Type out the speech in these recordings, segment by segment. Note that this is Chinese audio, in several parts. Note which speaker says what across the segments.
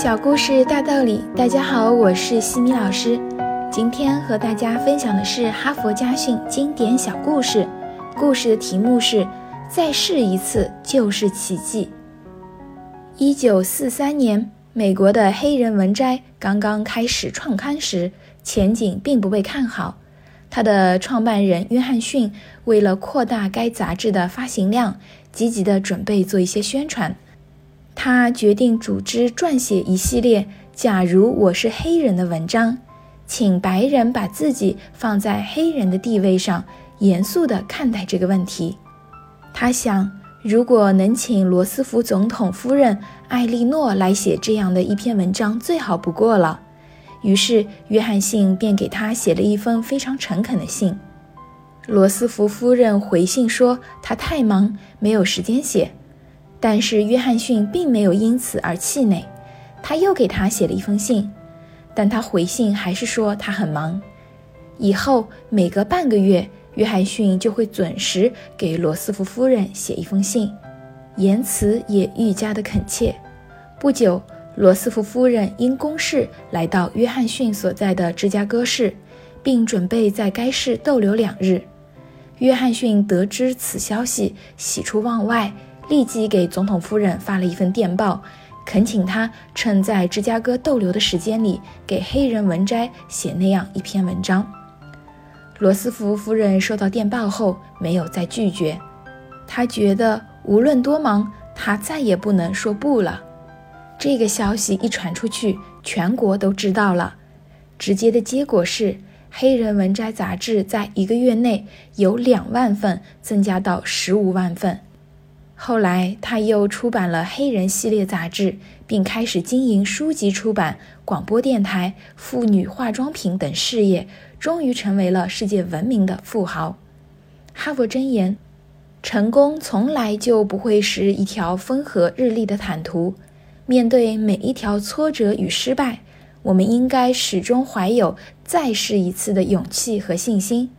Speaker 1: 小故事大道理，大家好，我是西米老师。今天和大家分享的是哈佛家训经典小故事，故事的题目是“再试一次就是奇迹”。一九四三年，美国的黑人文摘刚刚开始创刊时，前景并不被看好。他的创办人约翰逊为了扩大该杂志的发行量，积极地准备做一些宣传。他决定组织撰写一系列“假如我是黑人”的文章，请白人把自己放在黑人的地位上，严肃地看待这个问题。他想，如果能请罗斯福总统夫人艾莉诺来写这样的一篇文章，最好不过了。于是，约翰逊便给他写了一封非常诚恳的信。罗斯福夫人回信说，他太忙，没有时间写。但是约翰逊并没有因此而气馁，他又给他写了一封信，但他回信还是说他很忙。以后每隔半个月，约翰逊就会准时给罗斯福夫人写一封信，言辞也愈加的恳切。不久，罗斯福夫人因公事来到约翰逊所在的芝加哥市，并准备在该市逗留两日。约翰逊得知此消息，喜出望外。立即给总统夫人发了一份电报，恳请他趁在芝加哥逗留的时间里，给《黑人文摘》写那样一篇文章。罗斯福夫人收到电报后，没有再拒绝。她觉得无论多忙，她再也不能说不了。这个消息一传出去，全国都知道了。直接的结果是，《黑人文摘》杂志在一个月内由两万份增加到十五万份。后来，他又出版了《黑人》系列杂志，并开始经营书籍出版、广播电台、妇女化妆品等事业，终于成为了世界闻名的富豪。哈佛箴言：成功从来就不会是一条风和日丽的坦途。面对每一条挫折与失败，我们应该始终怀有再试一次的勇气和信心。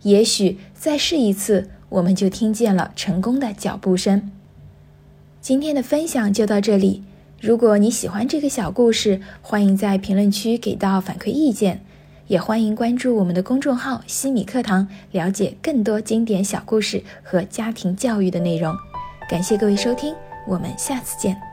Speaker 1: 也许再试一次。我们就听见了成功的脚步声。今天的分享就到这里。如果你喜欢这个小故事，欢迎在评论区给到反馈意见，也欢迎关注我们的公众号“西米课堂”，了解更多经典小故事和家庭教育的内容。感谢各位收听，我们下次见。